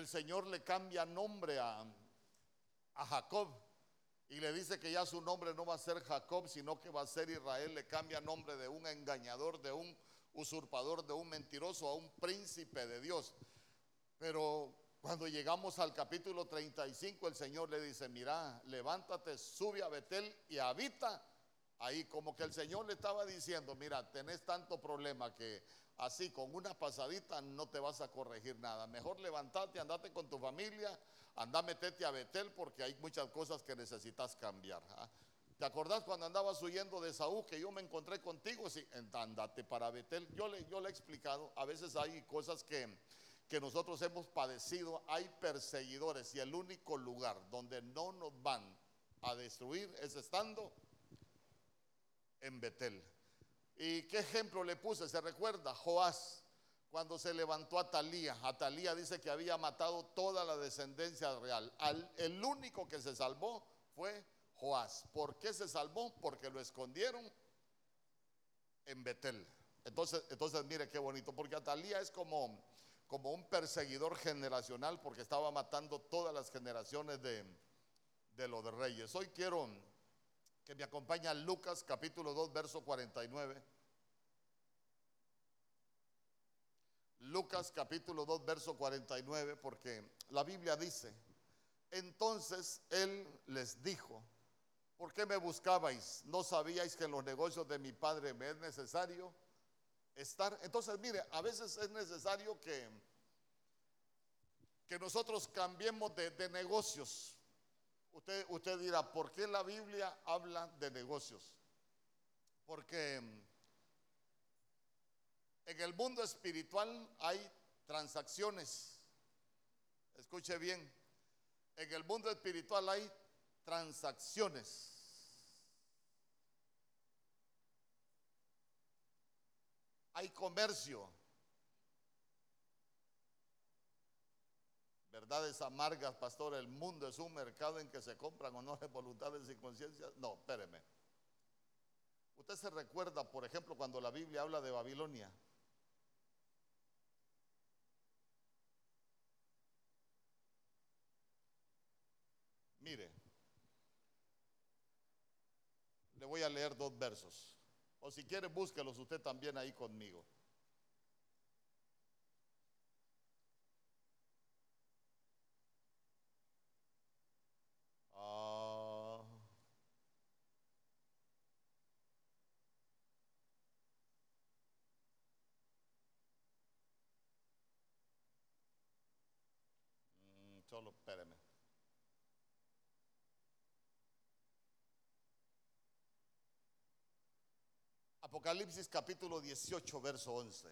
el Señor le cambia nombre a, Jacob y le dice que ya su nombre no va a ser Jacob, sino que va a ser Israel. Le cambia nombre de un engañador, de un usurpador, de un mentiroso a un príncipe de Dios. Pero cuando llegamos al capítulo 35, el Señor le dice, mira, levántate, sube a Betel y habita ahí. Como que el Señor le estaba diciendo, mira, tenés tanto problema que así con una pasadita no te vas a corregir nada. Mejor levántate, andate con tu familia, anda, metete a Betel porque hay muchas cosas que necesitas cambiar. ¿ah? ¿Te acordás cuando andabas huyendo de Saúl que yo me encontré contigo? Sí, andate para Betel. Yo le, yo le he explicado, a veces hay cosas que, que nosotros hemos padecido, hay perseguidores y el único lugar donde no nos van a destruir es estando en Betel. ¿Y qué ejemplo le puse? ¿Se recuerda? Joás, cuando se levantó a Talía. Atalía dice que había matado toda la descendencia real. el único que se salvó fue Joás. ¿Por qué se salvó? Porque lo escondieron en Betel. Entonces, entonces mire qué bonito, porque Atalía es como, como un perseguidor generacional porque estaba matando todas las generaciones de, de los reyes. Hoy quiero que me acompañe Lucas capítulo 2, verso 49. Lucas capítulo 2, verso 49, porque la Biblia dice, entonces él les dijo, ¿por qué me buscabais? ¿No sabíais que en los negocios de mi padre me es necesario estar? Entonces, mire, a veces es necesario que, que nosotros cambiemos de, de negocios. Usted, usted dirá, ¿por qué la Biblia habla de negocios? Porque en el mundo espiritual hay transacciones. Escuche bien. En el mundo espiritual hay transacciones. Hay comercio. Verdades amargas, pastor. El mundo es un mercado en que se compran honores, voluntades y conciencias. No, espéreme. Usted se recuerda, por ejemplo, cuando la Biblia habla de Babilonia. Mire, le voy a leer dos versos. O si quiere, búsquelos usted también ahí conmigo. Ah. Mm, solo espéreme. Apocalipsis capítulo 18, verso 11.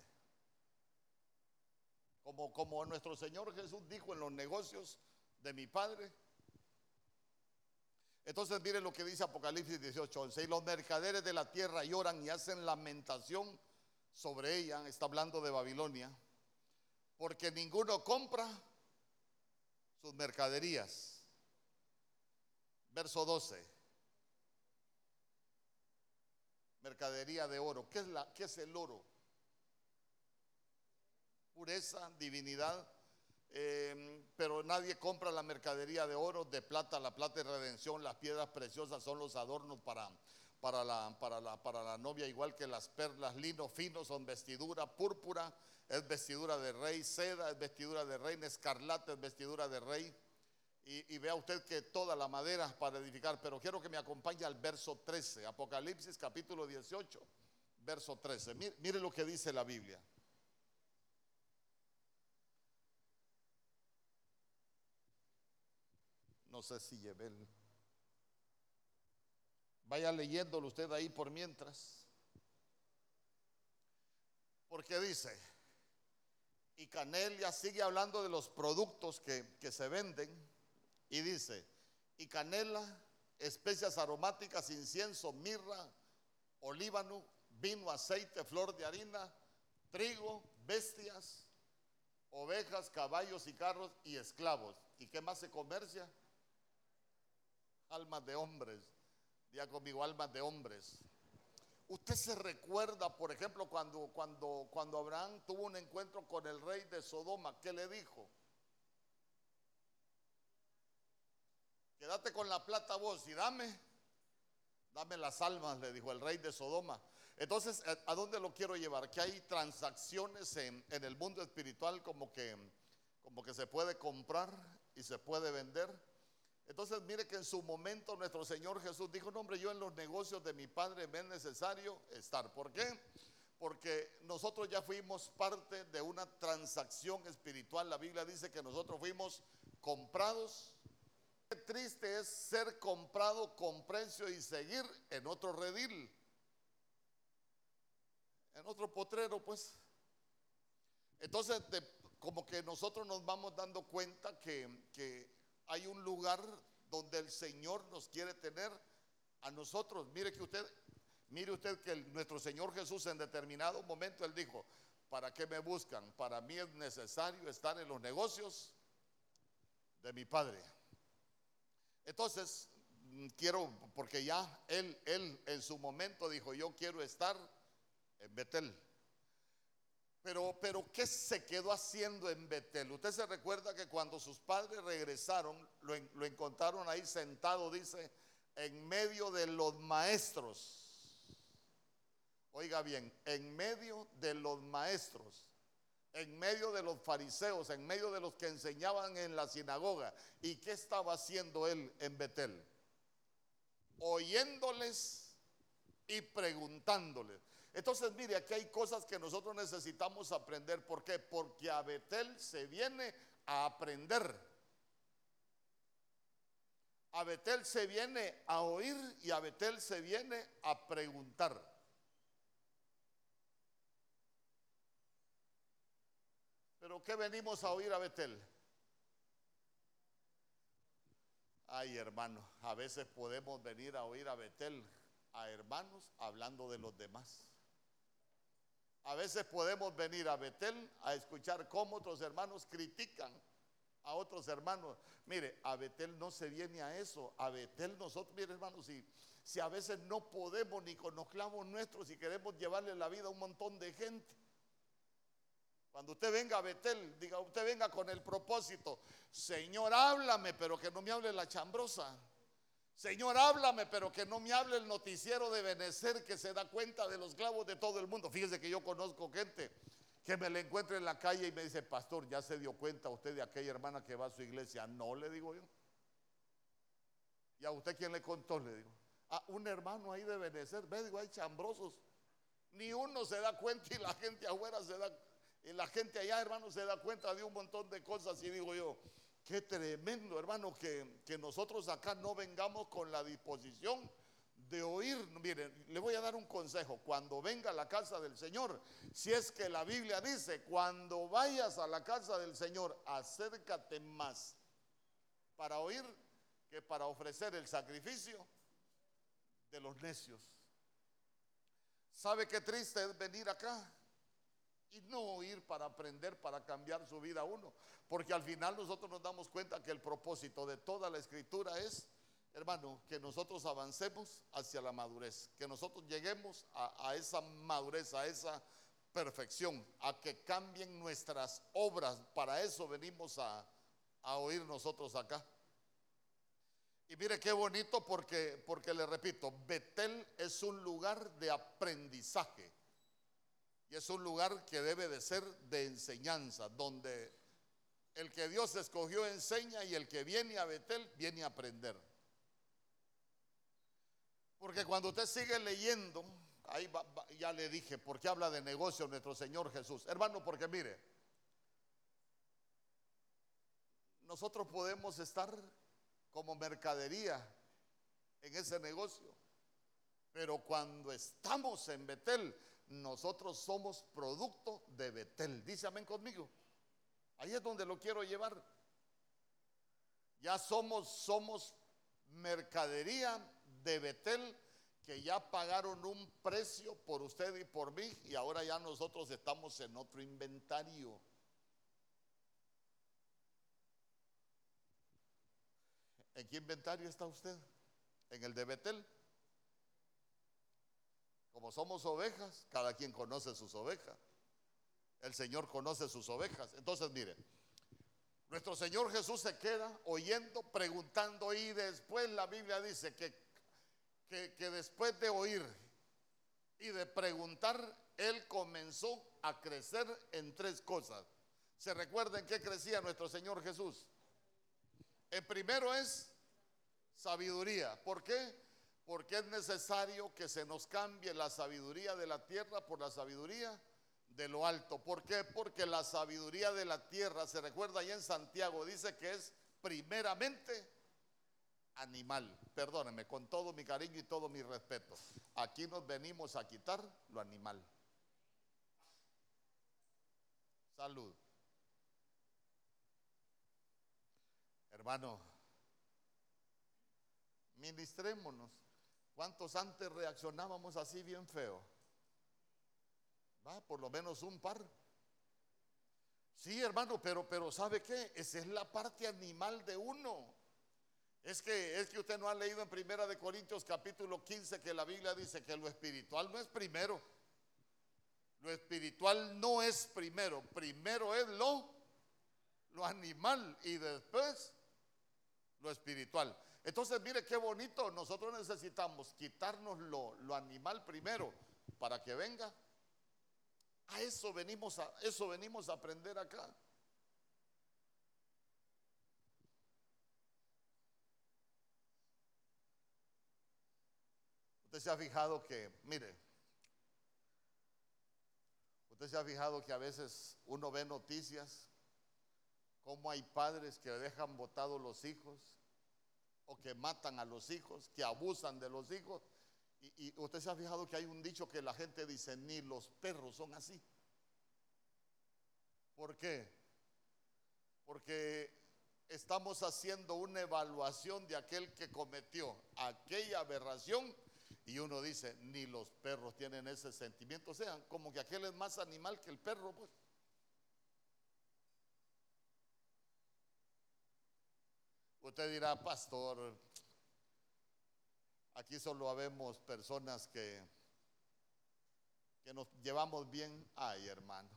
Como, como nuestro Señor Jesús dijo en los negocios de mi Padre. Entonces miren lo que dice Apocalipsis 18, 11. Y los mercaderes de la tierra lloran y hacen lamentación sobre ella. Está hablando de Babilonia. Porque ninguno compra sus mercaderías. Verso 12 mercadería de oro. ¿Qué es, es el oro? Pureza, divinidad. Em, pero nadie compra la mercadería de oro, de plata, la plata de redención, las piedras preciosas son los adornos para la novia, igual que las perlas, lino fino son vestidura, púrpura es vestidura de rey, seda es vestidura de rey, escarlata es vestidura de rey. Y, vea usted que toda la madera para edificar, pero quiero que me acompañe al verso 13, Apocalipsis capítulo 18, verso 13. Mire, lo que dice la Biblia. No sé si llevé el... Vaya leyéndolo usted ahí por mientras. Porque dice, y Canelia sigue hablando de los productos que, que se venden y dice, y canela, especias aromáticas, incienso, mirra, olíbano, vino, aceite, flor de harina, trigo, bestias, ovejas, caballos y carros y esclavos. ¿Y qué más se comercia? Almas de hombres. Ya conmigo, almas de hombres. Usted se recuerda, por ejemplo, cuando, cuando, cuando Abraham tuvo un encuentro con el rey de Sodoma, ¿qué le dijo? Quédate con la plata vos y dame, dame las almas, le dijo el rey de Sodoma. Entonces, ¿a dónde lo quiero llevar? Que hay transacciones en, el mundo espiritual como que, como que se puede comprar y se puede vender. Entonces, mire que en su momento nuestro Señor Jesús dijo, no hombre, yo en los negocios de mi Padre me es necesario estar. ¿Por qué? Porque nosotros ya fuimos parte de una transacción espiritual. La Biblia dice que nosotros fuimos comprados. Qué triste es ser comprado con precio y seguir en otro redil, en otro potrero, pues. Entonces, como que nosotros nos vamos dando cuenta que, hay un lugar donde el Señor nos quiere tener a nosotros. Mire que usted, mire usted que nuestro Señor Jesús en determinado momento él dijo, ¿para qué me buscan? Para mí es necesario estar en los negocios de mi Padre. Entonces, mm, quiero, porque ya él, él en su momento dijo, yo quiero estar en Betel. Pero, pero, ¿qué se quedó haciendo en Betel? Usted se recuerda que cuando sus padres regresaron, lo, lo encontraron ahí sentado, dice, en medio de los maestros. Oiga bien, en medio de los maestros, en medio de los fariseos, en medio de los que enseñaban en la sinagoga. ¿Y qué estaba haciendo él en Betel? Oyéndoles y preguntándoles. Entonces, mire, aquí hay cosas que nosotros necesitamos aprender. ¿Por qué? Porque a Betel se viene a aprender. A Betel se viene a oír y a Betel se viene a preguntar. Pero ¿qué venimos a oír a Betel? Ay, hermano, a veces podemos venir a oír a Betel, a hermanos hablando de los demás. A veces podemos venir a Betel a escuchar cómo otros hermanos critican a otros hermanos. Mire, a Betel no se viene a eso. A Betel nosotros, mire hermanos, si, si a veces no podemos ni con los clavos nuestros y queremos llevarle la vida a un montón de gente. Cuando usted venga a Betel, diga, usted venga con el propósito, Señor, háblame, pero que no me hable la chambrosa. Señor, háblame, pero que no me hable el noticiero de Benecer que se da cuenta de los clavos de todo el mundo. Fíjese que yo conozco gente que me le encuentra en la calle y me dice, pastor, ya se dio cuenta usted de aquella hermana que va a su iglesia. No, le digo yo. ¿Y a usted quién le contó? Le digo. A un hermano ahí de Benecer. Ve, digo, hay chambrosos. Ni uno se da cuenta y la gente afuera se da, y la gente allá, hermano, se da cuenta de un montón de cosas. Y digo yo, Qué tremendo, hermano, que, nosotros acá no vengamos con la disposición de oír. Miren, le voy a dar un consejo. Cuando venga a la casa del Señor, si es que la Biblia dice, cuando vayas a la casa del Señor, acércate más para oír que para ofrecer el sacrificio de los necios. ¿Sabe qué triste es venir acá? Y no ir para aprender, para cambiar su vida uno. Porque al final nosotros nos damos cuenta que el propósito de toda la escritura es, hermano, que nosotros avancemos hacia la madurez, que nosotros lleguemos a, esa madurez, a esa perfección, a que cambien nuestras obras. Para eso venimos a, a oír nosotros acá. Y mire qué bonito porque, porque le repito, Betel es un lugar de aprendizaje. Y es un lugar que debe de ser de enseñanza, donde el que Dios escogió enseña y el que viene a Betel viene a aprender. Porque cuando usted sigue leyendo, ahí ya le dije, ¿por qué habla de negocio nuestro Señor Jesús? Hermano, porque mire, nosotros podemos estar como mercadería en ese negocio, pero cuando estamos en Betel, nosotros somos producto de Betel. Dice amén conmigo. Ahí es donde lo quiero llevar. Ya somos, somos mercadería de Betel que ya pagaron un precio por usted y por mí y ahora ya nosotros estamos en otro inventario. ¿En qué inventario está usted? ¿En el de Betel? Como somos ovejas, cada quien conoce sus ovejas. El Señor conoce sus ovejas. Entonces, mire, Nuestro Señor Jesús se queda oyendo, preguntando y después la Biblia dice que, que, que después de oír y de preguntar, Él comenzó a crecer en tres cosas. ¿Se recuerden qué crecía nuestro Señor Jesús? El primero es sabiduría. ¿Por qué? Porque es necesario que se nos cambie la sabiduría de la tierra por la sabiduría de lo alto. ¿Por qué? Porque la sabiduría de la tierra, se recuerda ahí en Santiago, dice que es primeramente animal. Perdónenme, con todo mi cariño y todo mi respeto. Aquí nos venimos a quitar lo animal. Salud. Hermano, ministrémonos. ¿Cuántos antes reaccionábamos así bien feo? Va, por lo menos un par. Sí, hermano, pero, pero ¿sabe qué? Esa es la parte animal de uno. Es que, es que usted no ha leído en Primera de Corintios capítulo 15 que la Biblia dice que lo espiritual no es primero. Lo espiritual no es primero. Primero es lo, lo animal y después lo espiritual. Entonces, mire qué bonito. Nosotros necesitamos quitarnos lo, lo animal primero para que venga. A eso venimos a, eso venimos a aprender acá. Usted se ha fijado que, mire, usted se ha fijado que a veces uno ve noticias como hay padres que dejan botados los hijos o que matan a los hijos, que abusan de los hijos. Y, y, usted se ha fijado que hay un dicho que la gente dice, ni los perros son así. ¿Por qué? Porque estamos haciendo una evaluación de aquel que cometió aquella aberración y uno dice, ni los perros tienen ese sentimiento. O sea, como que aquel es más animal que el perro, pues. Usted dirá, pastor, aquí solo habemos personas que, que nos llevamos bien. Ay, hermano.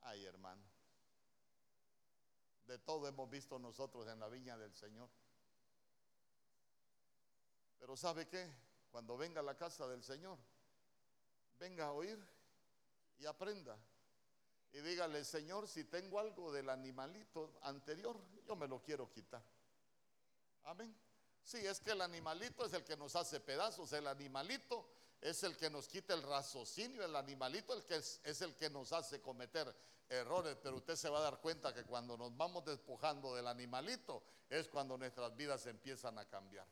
Ay, hermano. De todo hemos visto nosotros en la viña del Señor. Pero ¿sabe qué? Cuando venga a la casa del Señor, venga a oír y aprenda. Y dígale, Señor, si tengo algo del animalito anterior, yo me lo quiero quitar. Amén. Sí, es que el animalito es el que nos hace pedazos, el animalito es el que nos quita el raciocinio, el animalito el que es, el que nos hace cometer errores, pero usted se va a dar cuenta que cuando nos vamos despojando del animalito es cuando nuestras vidas empiezan a cambiar.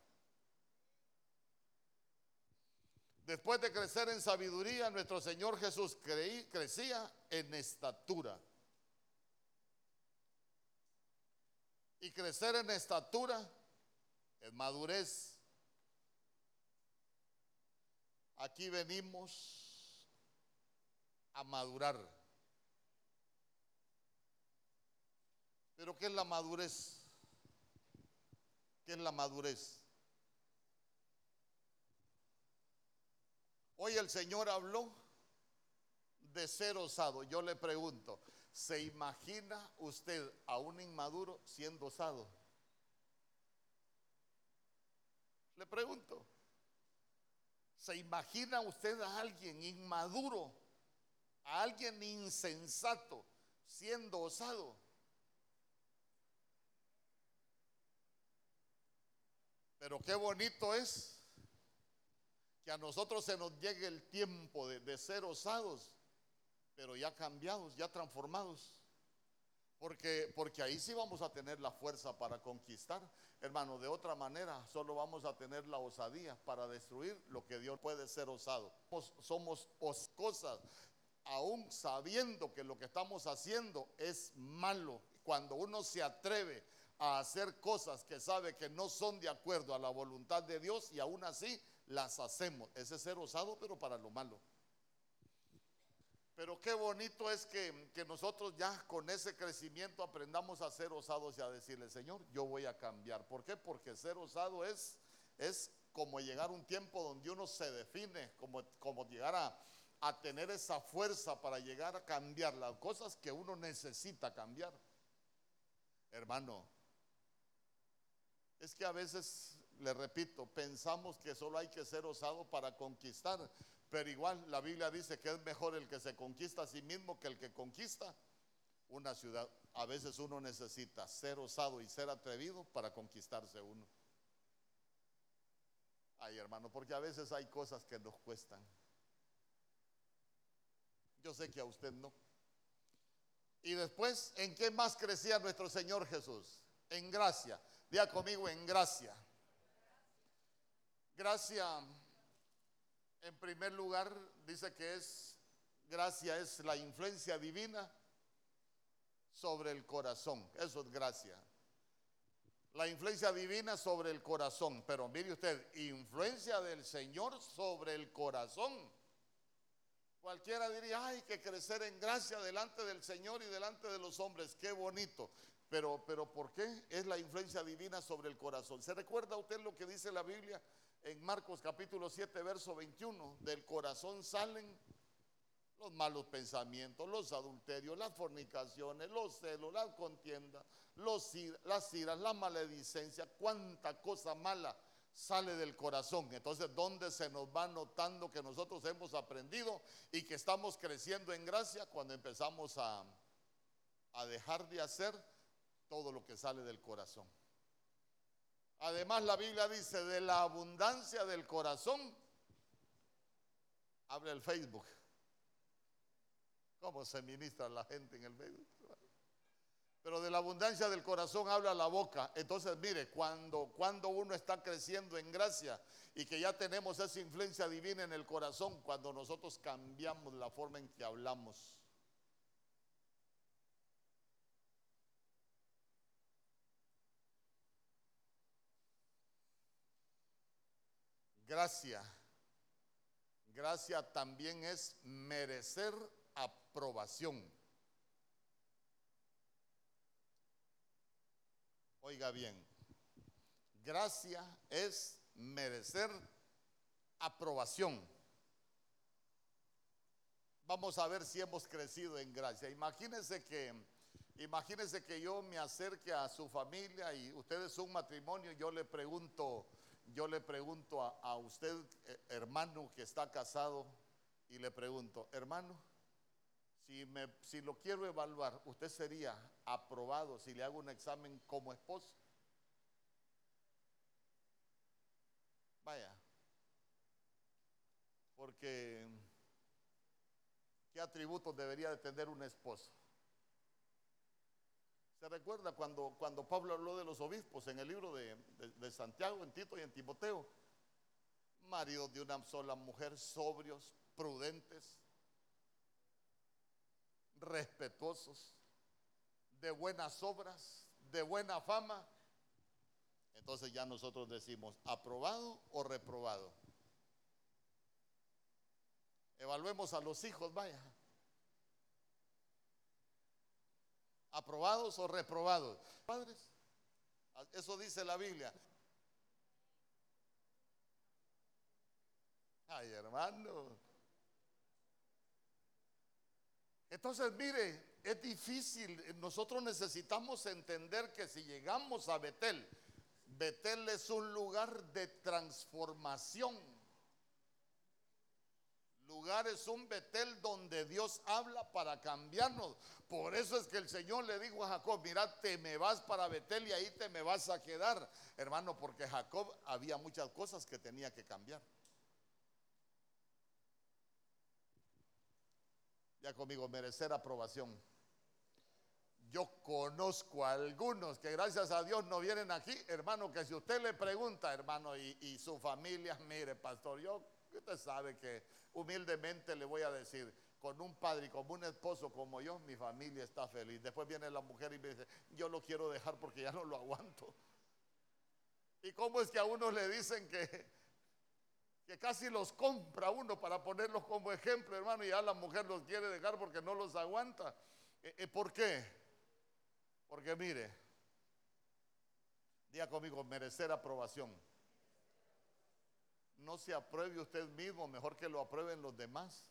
Después de crecer en sabiduría, nuestro Señor Jesús crecía en estatura. Y crecer en estatura es madurez. Aquí venimos a madurar. Pero ¿qué es la madurez? ¿Qué es la madurez? Hoy el Señor habló de ser osado. Yo le pregunto, ¿se imagina usted a un inmaduro siendo osado? Le pregunto, ¿se imagina usted a alguien inmaduro, a alguien insensato siendo osado? Pero qué bonito es que a nosotros se nos llegue el tiempo de, ser osados, pero ya cambiados, ya transformados. Porque, porque ahí sí vamos a tener la fuerza para conquistar. Hermano, de otra manera solo vamos a tener la osadía para destruir lo que Dios puede ser osado. Somos, somos oscosas, aún sabiendo que lo que estamos haciendo es malo. Cuando uno se atreve a hacer cosas que sabe que no son de acuerdo a la voluntad de Dios y aún así las hacemos. Ese es ser osado, pero para lo malo. Pero qué bonito es que, que, nosotros ya con ese crecimiento aprendamos a ser osados y a decirle, Señor, yo voy a cambiar. ¿Por qué? Porque ser osado es, es como llegar a un tiempo donde uno se define, como, como llegar a, a tener esa fuerza para llegar a cambiar las cosas que uno necesita cambiar. Hermano, es que a veces, le repito, pensamos que solo hay que ser osado para conquistar, pero igual la Biblia dice que es mejor el que se conquista a sí mismo que el que conquista una ciudad. A veces uno necesita ser osado y ser atrevido para conquistarse uno. Ay, hermano, porque a veces hay cosas que nos cuestan. Yo sé que a usted no. Y después, ¿en qué más crecía nuestro Señor Jesús? En gracia. Día conmigo, en gracia. Gracia, en primer lugar, dice que es, gracia es la influencia divina sobre el corazón. Eso es gracia. La influencia divina sobre el corazón. Pero mire usted, influencia del Señor sobre el corazón. Cualquiera diría, hay que crecer en gracia delante del Señor y delante de los hombres. Qué bonito. Pero, pero ¿por qué? Es la influencia divina sobre el corazón. ¿Se recuerda usted lo que dice la Biblia en Marcos capítulo 7, verso 21? Del corazón salen los malos pensamientos, los adulterios, las fornicaciones, los celos, las contiendas, los, las iras, la maledicencia, cuánta cosa mala sale del corazón. Entonces, ¿dónde se nos va notando que nosotros hemos aprendido y que estamos creciendo en gracia? Cuando empezamos a, a dejar de hacer todo lo que sale del corazón. Además, la Biblia dice, de la abundancia del corazón, abre el Facebook ¿Cómo se ministra la gente en el medio? Pero de la abundancia del corazón habla la boca. Entonces, mire, cuando, cuando uno está creciendo en gracia y que ya tenemos esa influencia divina en el corazón, cuando nosotros cambiamos la forma en que hablamos. Gracia. Gracia también es merecer aprobación. Oiga bien, gracia es merecer aprobación. Vamos a ver si hemos crecido en gracia. Imagínense que, imagínense que yo me acerque a su familia y ustedes son un matrimonio, yo le pregunto, yo le pregunto a, a usted, eh, hermano que está casado, y le pregunto, hermano, si, me, si lo quiero evaluar, ¿usted sería aprobado si le hago un examen como esposo? Vaya, porque ¿qué atributos debería de tener un esposo? ¿Se recuerda cuando, cuando Pablo habló de los obispos en el libro de, de Santiago, en Tito y en Timoteo? Maridos de una sola mujer, sobrios, prudentes, respetuosos, de buenas obras, de buena fama, entonces ya nosotros decimos, ¿aprobado o reprobado? Evaluemos a los hijos, vaya. ¿Aprobados o reprobados? Padres, eso dice la Biblia. Ay, hermano, entonces, mire, es difícil. Nosotros necesitamos entender que si llegamos a Betel, Betel es un lugar de transformación. Lugar es un Betel donde Dios habla para cambiarnos. Por eso es que el Señor le dijo a Jacob, mira, te me vas para Betel y ahí te me vas a quedar. Hermano, porque Jacob había muchas cosas que tenía que cambiar. conmigo, merecer aprobación. Yo conozco a algunos que gracias a Dios no vienen aquí, hermano, que si usted le pregunta, hermano, y, su familia, mire, pastor, yo, usted sabe que humildemente le voy a decir, con un padre y con un esposo como yo, mi familia está feliz. Después viene la mujer y me dice, yo lo quiero dejar porque ya no lo aguanto. ¿Y cómo es que a uno le dicen que, que casi los compra uno para ponerlos como ejemplo, hermano, y ya la mujer los quiere dejar porque no los aguanta. Eh, eh, ¿Por qué? Porque mire, diga conmigo, merecer aprobación. No se apruebe usted mismo, mejor que lo aprueben los demás.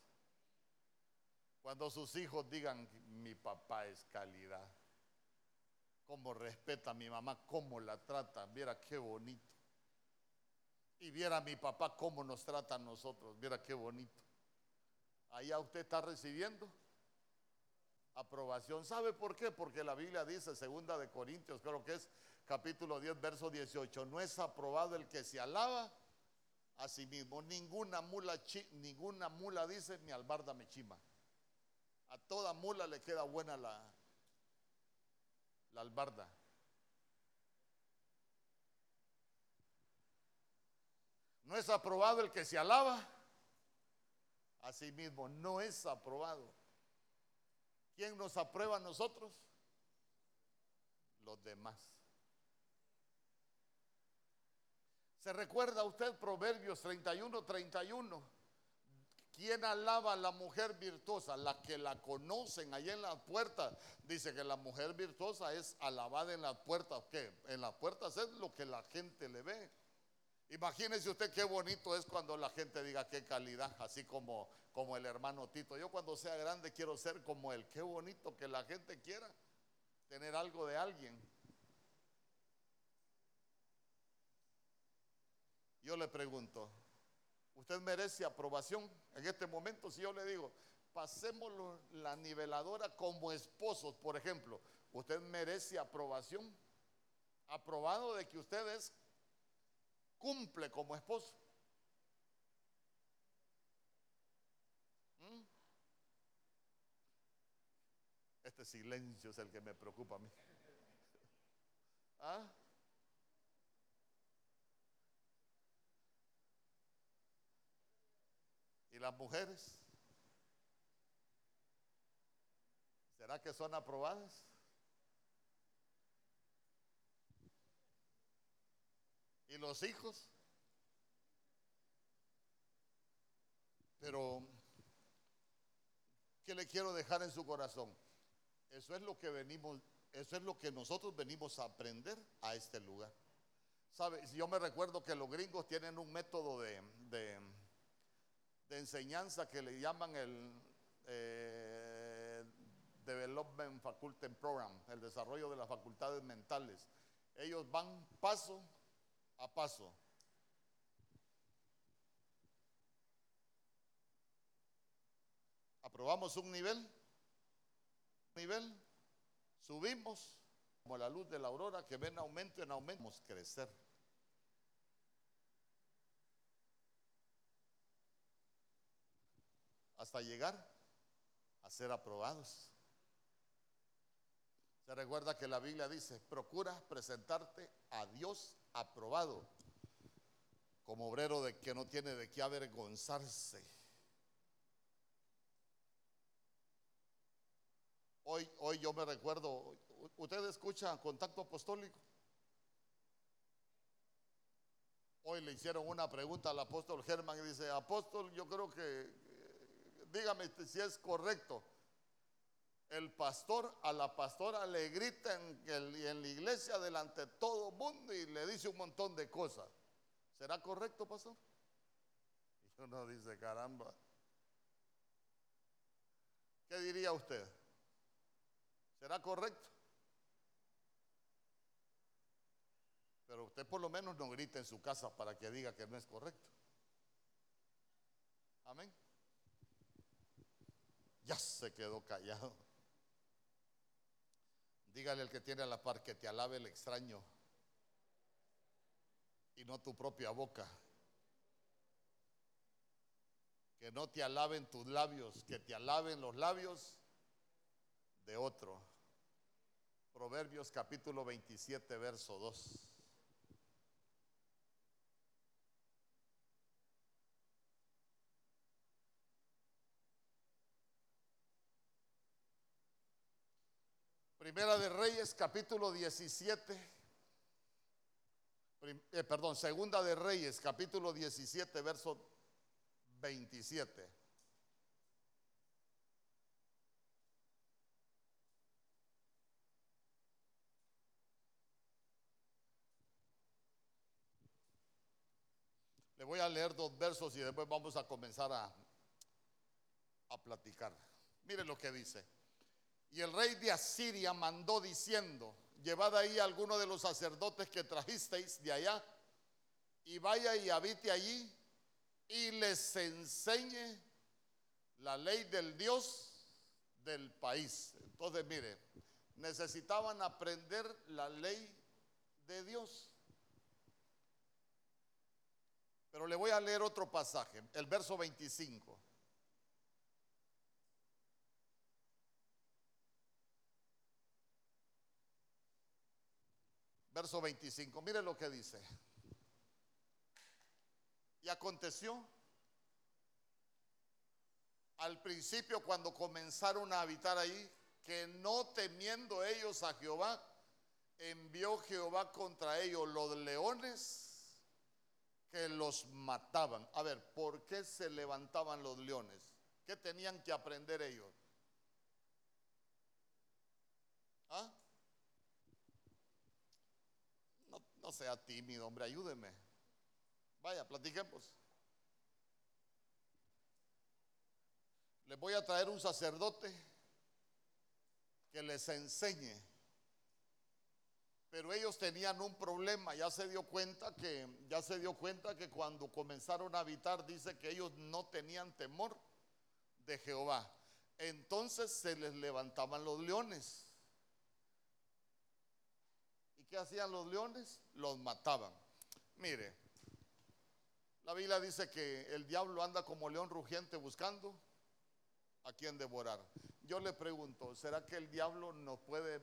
Cuando sus hijos digan, mi papá es calidad. cómo respeta a mi mamá, cómo la trata, viera qué bonito. Y viera a mi papá cómo nos trata a nosotros, viera qué bonito. Allá usted está recibiendo aprobación. ¿Sabe por qué? Porque la Biblia dice, segunda de Corintios, creo que es capítulo 10, verso 18, no es aprobado el que se alaba a sí mismo. Ninguna mula, ninguna mula dice, mi albarda me chima. A toda mula le queda buena la, la albarda. No es aprobado el que se alaba a sí mismo. No es aprobado. ¿Quién nos aprueba a nosotros? Los demás. ¿Se recuerda usted Proverbios 31, 31? ¿Quién alaba a la mujer virtuosa? La que la conocen ahí en las puertas. Dice que la mujer virtuosa es alabada en las puertas. ¿Qué? En las puertas es lo que la gente le ve. Imagínese usted qué bonito es cuando la gente diga qué calidad, así como, como el hermano Tito. Yo cuando sea grande quiero ser como él. Qué bonito que la gente quiera tener algo de alguien. Yo le pregunto, ¿usted merece aprobación en este momento? Si yo le digo, pasemos la niveladora como esposos, por ejemplo, ¿usted merece aprobación? Aprobado de que usted es cumple como esposo. ¿Mm? Este silencio es el que me preocupa a mí. ¿Ah? ¿Y las mujeres? ¿Será que son aprobadas? y los hijos. Pero, ¿qué le quiero dejar en su corazón? Eso es lo que venimos, eso es lo que nosotros venimos a aprender a este lugar. ¿Sabe? Yo me recuerdo que los gringos tienen un método de, de, enseñanza que le llaman el eh, Development Faculty Program, el desarrollo de las facultades mentales. Ellos van paso a paso. Aprobamos un nivel, nivel, subimos como la luz de la aurora que ven aumento en aumento, vamos a crecer. Hasta llegar a ser aprobados. Se recuerda que la Biblia dice, procura presentarte a Dios aprobado como obrero de que no tiene de qué avergonzarse. Hoy, hoy yo me recuerdo, ¿usted escucha contacto apostólico? Hoy le hicieron una pregunta al apóstol Germán y dice, apóstol, yo creo que, dígame si es correcto el pastor a la pastora le grita en, la iglesia delante de todo mundo y le dice un montón de cosas. ¿Será correcto, pastor? Y uno dice, caramba. ¿Qué diría usted? ¿Será correcto? Pero usted por lo menos no grita en su casa para que diga que no es correcto. Amén. Ya se quedó callado. Dígale al que tiene a la par que te alabe el extraño y no tu propia boca. Que no te alaben tus labios, que te alaben los labios de otro. Proverbios capítulo 27, verso 2. Primera de Reyes, capítulo 17. Eh, perdón, Segunda de Reyes, capítulo 17, verso 27. Le voy a leer dos versos y después vamos a comenzar a, a platicar. Mire lo que dice. Y el rey de Asiria mandó diciendo, llevad ahí a alguno de los sacerdotes que trajisteis de allá y vaya y habite allí y les enseñe la ley del Dios del país. Entonces, mire, necesitaban aprender la ley de Dios. Pero le voy a leer otro pasaje, el verso 25. Verso 25, mire lo que dice. Y aconteció al principio cuando comenzaron a habitar ahí, que no temiendo ellos a Jehová, envió Jehová contra ellos los leones que los mataban. A ver, ¿por qué se levantaban los leones? ¿Qué tenían que aprender ellos? ¿Ah? No, sea tímido, hombre, ayúdeme. Vaya, platiquemos. Les voy a traer un sacerdote que les enseñe. Pero ellos tenían un problema, ya se dio cuenta que ya se dio cuenta que cuando comenzaron a habitar dice que ellos no tenían temor de Jehová. Entonces se les levantaban los leones. ¿Y qué hacían los leones? Los mataban. Mire, la Biblia dice que el diablo anda como león rugiente buscando a quien devorar. Yo le pregunto, ¿será que el diablo no puede,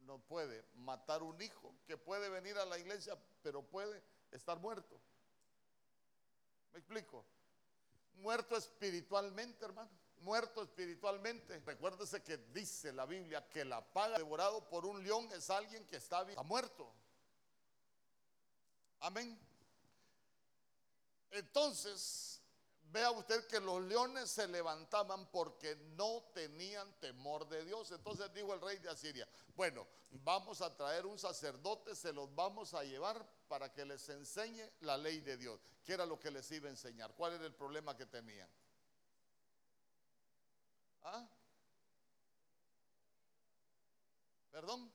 no puede matar un hijo que puede venir a la iglesia, pero puede estar muerto? ¿Me explico? Muerto espiritualmente, hermano. Muerto espiritualmente. Recuérdese que dice la Biblia que la paga devorado por un león es alguien que está, muerto. Amén. Entonces, Vea usted que los leones se levantaban porque no tenían temor de Dios. Entonces dijo el rey de Asiria, bueno, vamos a traer un sacerdote, se los vamos a llevar para que les enseñe la ley de Dios. ¿Qué era lo que les iba a enseñar? ¿Cuál era el problema que tenían? ¿Ah? ¿Perdón?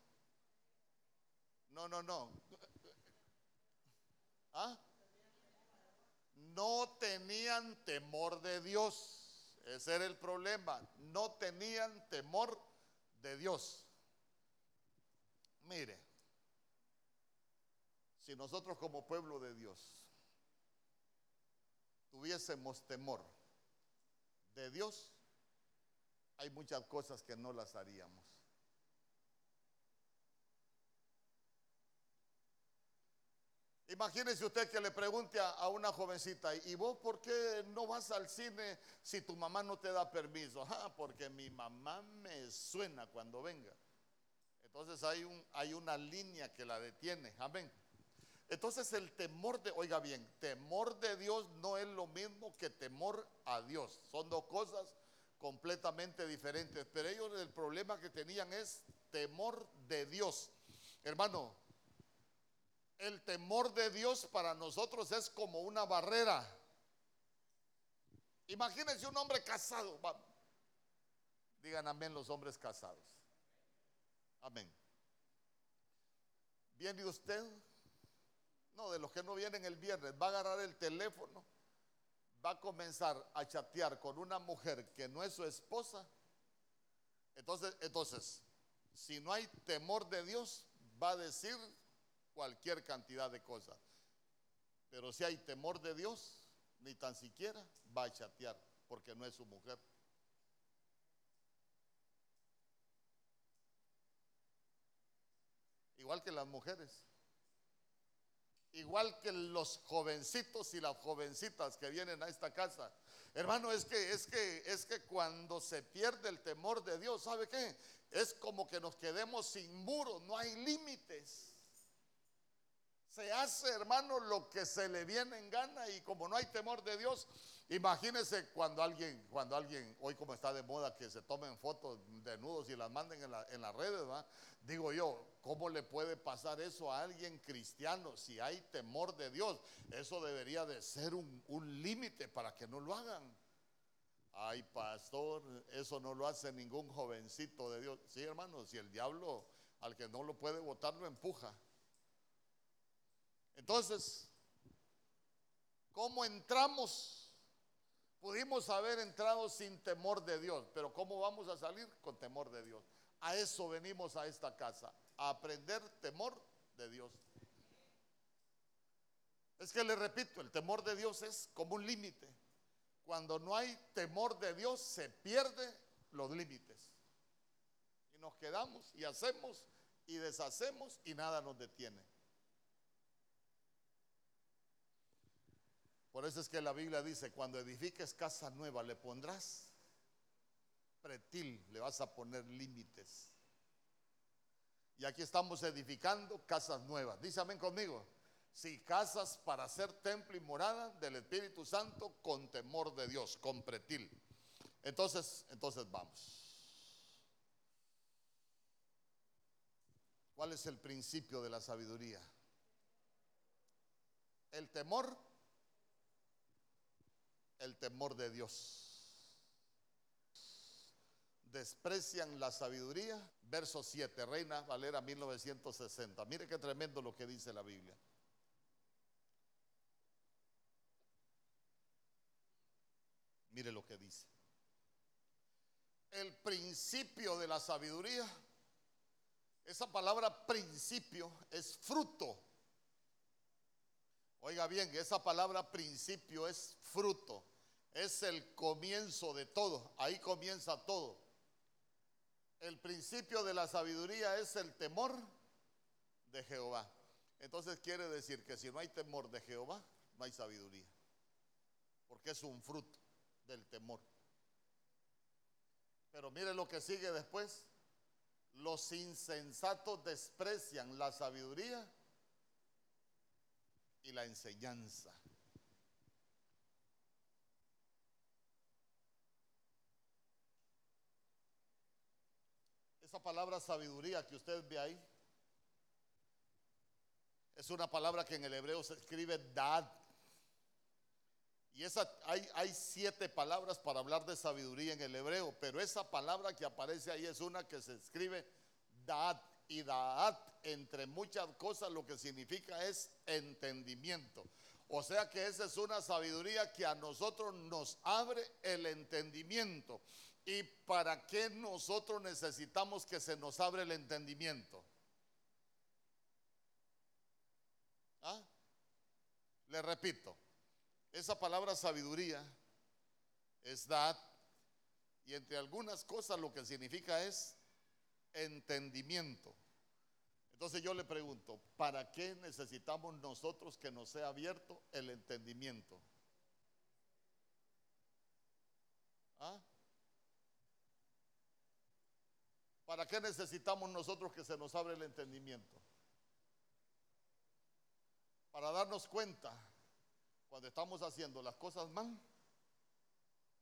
No, no, no. ¿Ah? no tenían temor de Dios. Ese era el problema. No tenían temor de Dios. Mire, si nosotros como pueblo de Dios tuviésemos temor de Dios, hay muchas cosas que no las haríamos. Imagínese usted que le pregunte a, una jovencita, ¿y vos por qué no vas al cine si tu mamá no te da permiso? Ah, porque mi mamá me suena cuando venga. Entonces hay, un, hay una línea que la detiene. Amén. Entonces el temor de, oiga bien, temor de Dios no es lo mismo que temor a Dios. Son dos cosas completamente diferentes. Pero ellos el problema que tenían es temor de Dios. Hermano, el temor de Dios para nosotros es como una barrera. Imagínense un hombre casado. Digan amén los hombres casados. Amén. ¿Viene usted? No, de los que no vienen el viernes, va a agarrar el teléfono, va a comenzar a chatear con una mujer que no es su esposa. Entonces, entonces, si no hay temor de Dios, va a decir cualquier cantidad de cosas. Pero si hay temor de Dios, ni tan siquiera va a chatear, porque no es su mujer. Igual que las mujeres. Igual que los jovencitos y las jovencitas que vienen a esta casa. Hermano, es que es que es que cuando se pierde el temor de Dios, ¿sabe qué? Es como que nos quedemos sin muros, no hay límites. Se hace, hermano, lo que se le viene en gana y como no hay temor de Dios, imagínese cuando alguien, cuando alguien, hoy como está de moda, que se tomen fotos desnudos y las manden en, las redes, digo yo, ¿cómo le puede pasar eso a alguien cristiano si hay temor de Dios? Eso debería de ser un, un límite para que no lo hagan. Ay, pastor, eso no lo hace ningún jovencito de Dios. Sí, hermano, si el diablo Al que no lo puede votar lo empuja. Entonces, ¿cómo entramos? Pudimos haber entrado sin temor de Dios, pero ¿cómo vamos a salir? Con temor de Dios. A eso venimos a esta casa, a aprender temor de Dios. Es que le repito, el temor de Dios es como un límite. Cuando no hay temor de Dios, se pierde los límites. Y nos quedamos y hacemos y deshacemos y nada nos detiene. Por eso es que la Biblia dice, cuando edifiques casa nueva, le pondrás pretil, le vas a poner límites. Y aquí estamos edificando casas nuevas. Dice amén conmigo. Si casas para ser templo y morada del Espíritu Santo con temor de Dios, con pretil. Entonces, entonces vamos. ¿Cuál es el principio de la sabiduría? El temor el temor de Dios. Desprecian la sabiduría. Verso 7, Reina Valera 1960. Mire qué tremendo lo que dice la Biblia. Mire lo que dice. El principio de la sabiduría, esa palabra principio es fruto Oiga bien, esa palabra principio es fruto, es el comienzo de todo, ahí comienza todo. El principio de la sabiduría es el temor de Jehová. Entonces quiere decir que si no hay temor de Jehová, no hay sabiduría, porque es un fruto del temor. Pero mire lo que sigue después. Los insensatos desprecian la sabiduría y la enseñanza. Esa palabra sabiduría que usted ve ahí es una palabra que en el hebreo se escribe dad. Y esa, hay, hay siete palabras para hablar de sabiduría en el hebreo, pero esa palabra que aparece ahí es una que se escribe dad y Daat, entre muchas cosas, lo que significa es entendimiento. O sea que esa es una sabiduría que a nosotros nos abre el entendimiento. ¿Y para qué nosotros necesitamos que se nos abre el entendimiento? ¿Ah? Le repito, esa palabra sabiduría es dad y entre algunas cosas lo que significa es entendimiento. Entonces yo le pregunto, ¿para qué necesitamos nosotros que nos sea abierto el entendimiento? ¿Ah? ¿Para qué necesitamos nosotros que se nos abra el entendimiento? Para darnos cuenta cuando estamos haciendo las cosas mal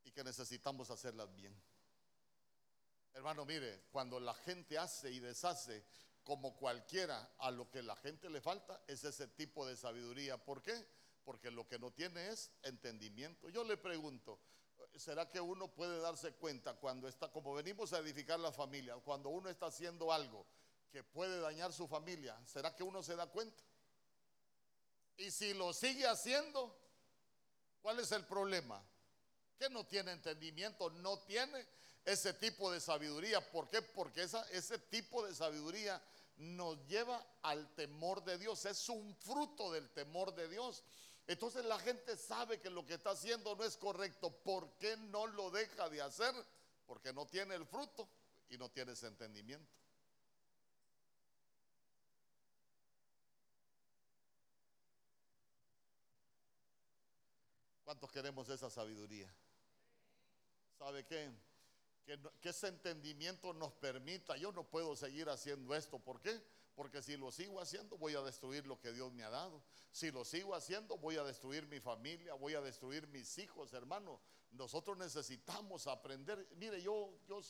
y que necesitamos hacerlas bien. Hermano, mire, cuando la gente hace y deshace como cualquiera a lo que la gente le falta, es ese tipo de sabiduría. ¿Por qué? Porque lo que no tiene es entendimiento. Yo le pregunto, ¿será que uno puede darse cuenta cuando está, como venimos a edificar la familia, cuando uno está haciendo algo que puede dañar su familia, ¿será que uno se da cuenta? Y si lo sigue haciendo, ¿cuál es el problema? Que no tiene entendimiento, no tiene ese tipo de sabiduría. ¿Por qué? Porque ese tipo de sabiduría nos lleva al temor de Dios. Es un fruto del temor de Dios. Entonces la gente sabe que lo que está haciendo no es correcto. ¿Por qué no lo deja de hacer? Porque no tiene el fruto y no tiene ese entendimiento. ¿Cuántos queremos esa sabiduría? ¿Sabe qué? Que, ese entendimiento nos permita, yo no puedo seguir haciendo esto, ¿por qué? Porque si lo sigo haciendo voy a destruir lo que Dios me ha dado. Si lo sigo haciendo voy a destruir mi familia, voy a destruir mis hijos, hermano. Nosotros necesitamos aprender. Mire, yo, yo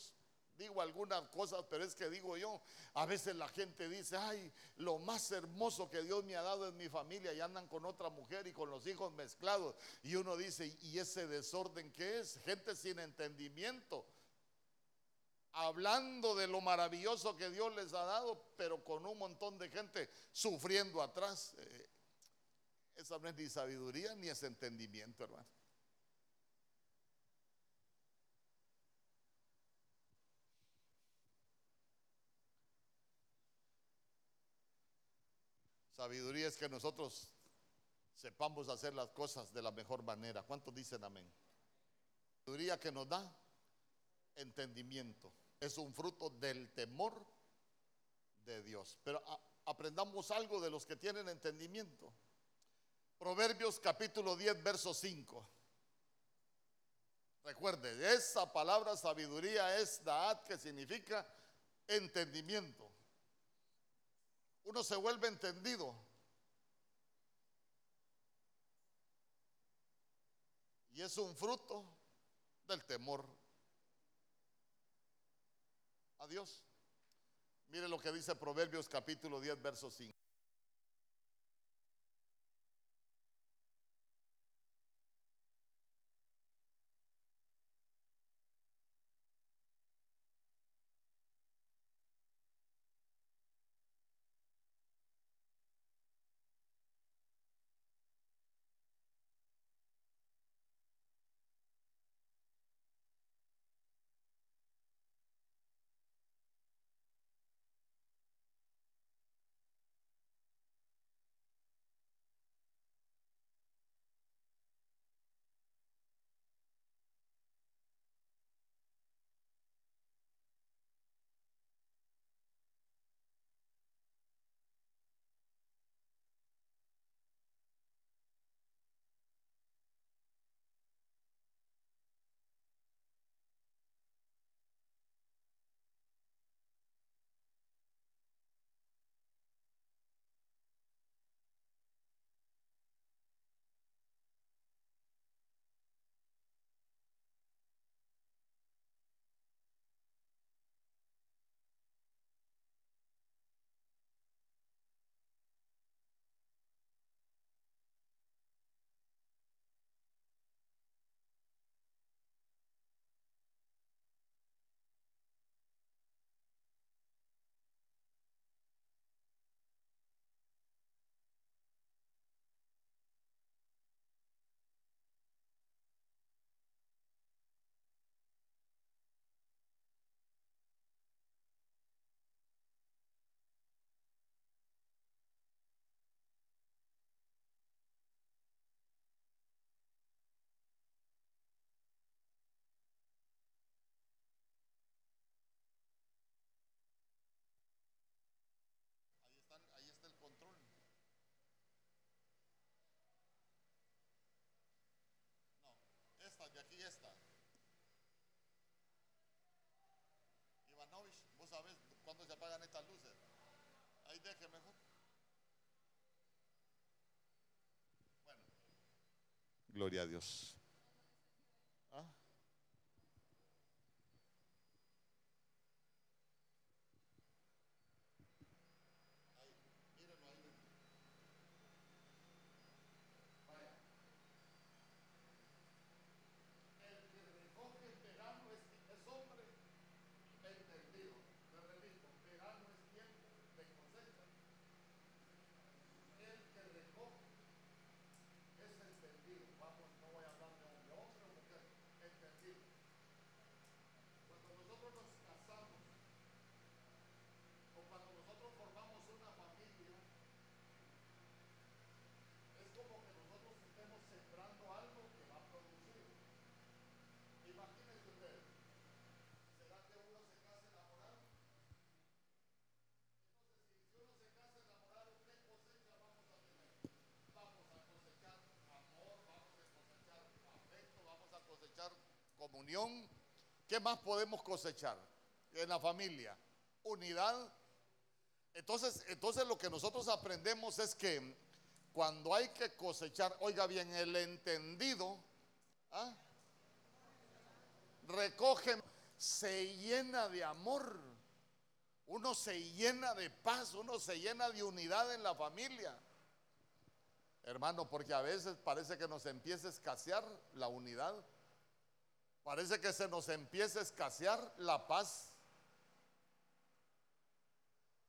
digo algunas cosas, pero es que digo yo, a veces la gente dice, ay, lo más hermoso que Dios me ha dado es mi familia y andan con otra mujer y con los hijos mezclados. Y uno dice, ¿y ese desorden qué es? Gente sin entendimiento hablando de lo maravilloso que Dios les ha dado, pero con un montón de gente sufriendo atrás. Eh, esa no es ni sabiduría ni es entendimiento, hermano. Sabiduría es que nosotros sepamos hacer las cosas de la mejor manera. ¿Cuántos dicen amén? Sabiduría que nos da entendimiento. Es un fruto del temor de Dios. Pero aprendamos algo de los que tienen entendimiento. Proverbios capítulo 10, verso 5. Recuerde, esa palabra sabiduría es Daat, que significa entendimiento. Uno se vuelve entendido. Y es un fruto del temor a Dios. Mire lo que dice Proverbios capítulo 10, verso 5. Cuando se apagan estas luces. Ahí deje mejor. Bueno. Gloria a Dios. ¿Ah? Comunión. ¿Qué más podemos cosechar en la familia? Unidad. Entonces, entonces lo que nosotros aprendemos es que cuando hay que cosechar, oiga bien, el entendido, ¿ah? recoge, se llena de amor, uno se llena de paz, uno se llena de unidad en la familia. Hermano, porque a veces parece que nos empieza a escasear la unidad. Parece que se nos empieza a escasear la paz.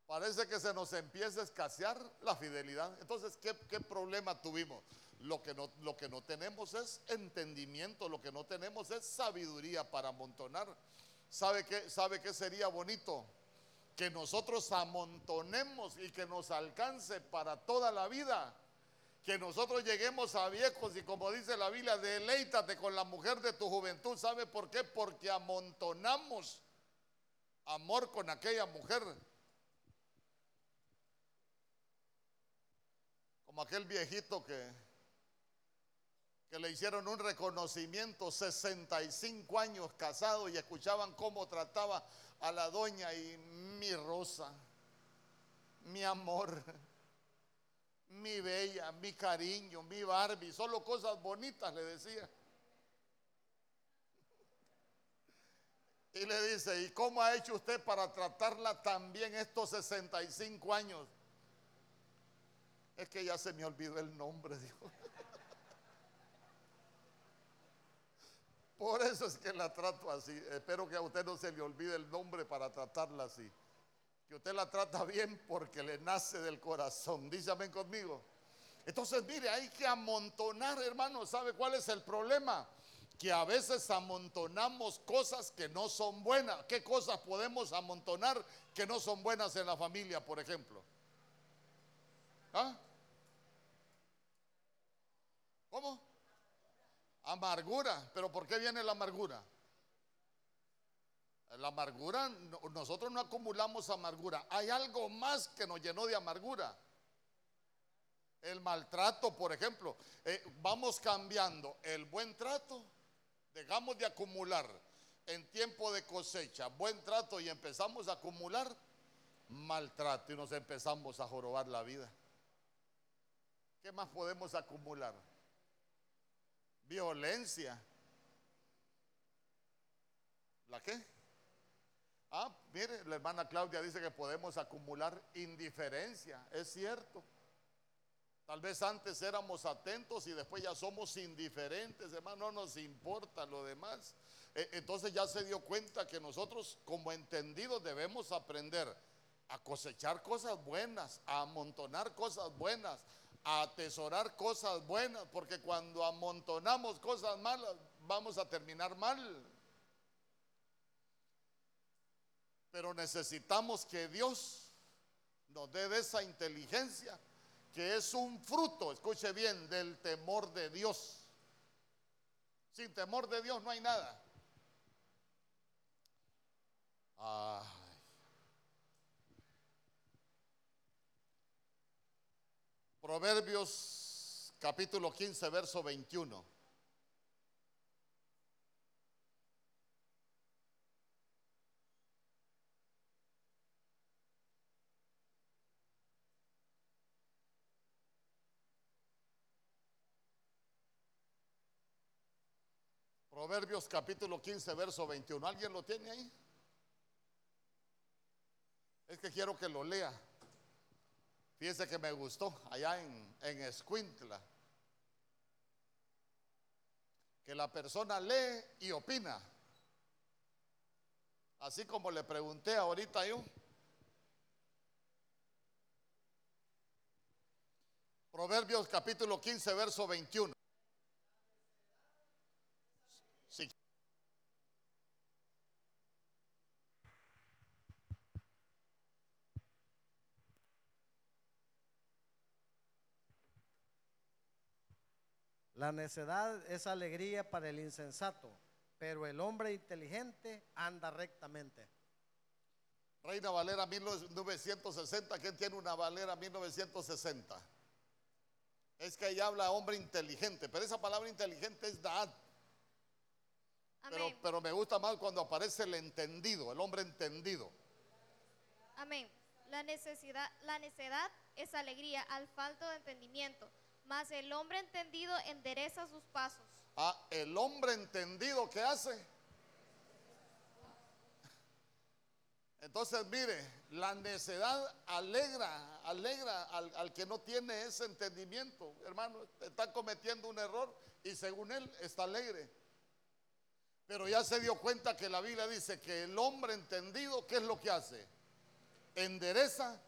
Parece que se nos empieza a escasear la fidelidad. Entonces, ¿qué, problema tuvimos? Lo que, no, lo que no tenemos es entendimiento, lo que no tenemos es sabiduría para amontonar. ¿Sabe qué, sabe qué sería bonito? Que nosotros amontonemos y que nos alcance para toda la vida que nosotros lleguemos a viejos y como dice la Biblia, deleítate con la mujer de tu juventud. ¿Sabe por qué? Porque amontonamos amor con aquella mujer. Como aquel viejito que que le hicieron un reconocimiento, 65 años casado y escuchaban cómo trataba a la doña y mi rosa, mi amor, mi bella, mi cariño, mi Barbie, solo cosas bonitas le decía. Y le dice, ¿y cómo ha hecho usted para tratarla tan bien estos 65 años? Es que ya se me olvidó el nombre, dijo. Por eso es que la trato así. Espero que a usted no se le olvide el nombre para tratarla así. Que usted la trata bien porque le nace del corazón. Dígame conmigo. Entonces, mire, hay que amontonar, hermano. ¿Sabe cuál es el problema? Que a veces amontonamos cosas que no son buenas. ¿Qué cosas podemos amontonar que no son buenas en la familia, por ejemplo? ¿Ah? ¿Cómo? Amargura. ¿Pero por qué viene la amargura? La amargura, nosotros no acumulamos amargura. Hay algo más que nos llenó de amargura. El maltrato, por ejemplo. Eh, vamos cambiando el buen trato. Dejamos de acumular en tiempo de cosecha buen trato y empezamos a acumular maltrato y nos empezamos a jorobar la vida. ¿Qué más podemos acumular? Violencia. ¿La qué? Ah, mire, la hermana Claudia dice que podemos acumular indiferencia. Es cierto. Tal vez antes éramos atentos y después ya somos indiferentes, hermano, no nos importa lo demás. E, entonces ya se dio cuenta que nosotros como entendidos debemos aprender a cosechar cosas buenas, a amontonar cosas buenas, a atesorar cosas buenas, porque cuando amontonamos cosas malas, vamos a terminar mal. Pero necesitamos que Dios nos dé esa inteligencia, que es un fruto, escuche bien, del temor de Dios. Sin temor de Dios no hay nada. Proverbios capítulo 15, verso 21. Proverbios capítulo 15, verso 21. ¿Alguien lo tiene ahí? Es que quiero que lo lea. Fíjense que me gustó allá en, en Escuintla. Que la persona lee y opina. Así como le pregunté ahorita yo. Proverbios capítulo 15, verso 21. La necedad es alegría para el insensato, pero el hombre inteligente anda rectamente. Reina Valera 1960, ¿quién tiene una Valera 1960? Es que ahí habla hombre inteligente, pero esa palabra inteligente es dad. Pero, pero me gusta más cuando aparece el entendido, el hombre entendido. Amén. La necesidad, la necedad es alegría al falto de entendimiento mas el hombre entendido endereza sus pasos. Ah, el hombre entendido, ¿qué hace? Entonces, mire, la necedad alegra, alegra al, al, que no tiene ese entendimiento. Hermano, está cometiendo un error y según él está alegre. Pero ya se dio cuenta que la Biblia dice que el hombre entendido, ¿qué es lo que hace? endereza.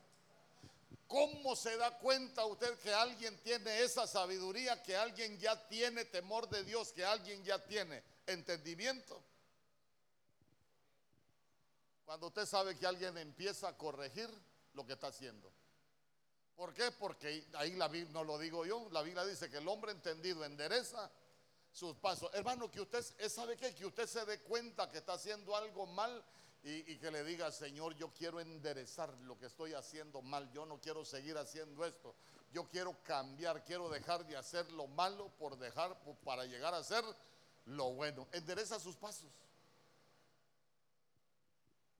¿Cómo se da cuenta usted que alguien tiene esa sabiduría, que alguien ya tiene temor de Dios, que alguien ya tiene entendimiento? Cuando usted sabe que alguien empieza a corregir lo que está haciendo. ¿Por qué? Porque ahí la Biblia, no lo digo yo, la Biblia dice que el hombre entendido endereza sus pasos. Hermano, que usted, ¿sabe qué? Que usted se dé cuenta que está haciendo algo mal y, que le diga, Señor, yo quiero enderezar lo que estoy haciendo mal, yo no quiero seguir haciendo esto, yo quiero cambiar, quiero dejar de hacer lo malo por dejar, para llegar a hacer lo bueno. Endereza sus pasos.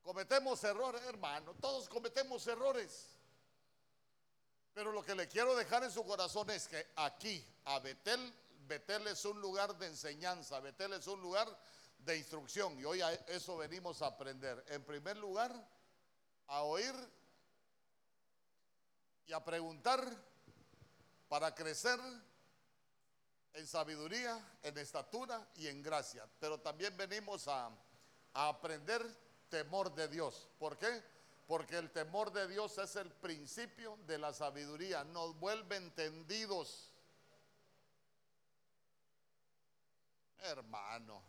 Cometemos errores, hermano, todos cometemos errores. Pero lo que le quiero dejar en su corazón es que aquí, a Betel, Betel es un lugar de enseñanza, Betel es un lugar de instrucción y hoy a eso venimos a aprender. En primer lugar, a oír y a preguntar para crecer en sabiduría, en estatura y en gracia. Pero también venimos a, a aprender temor de Dios. ¿Por qué? Porque el temor de Dios es el principio de la sabiduría. Nos vuelve entendidos. Hermano,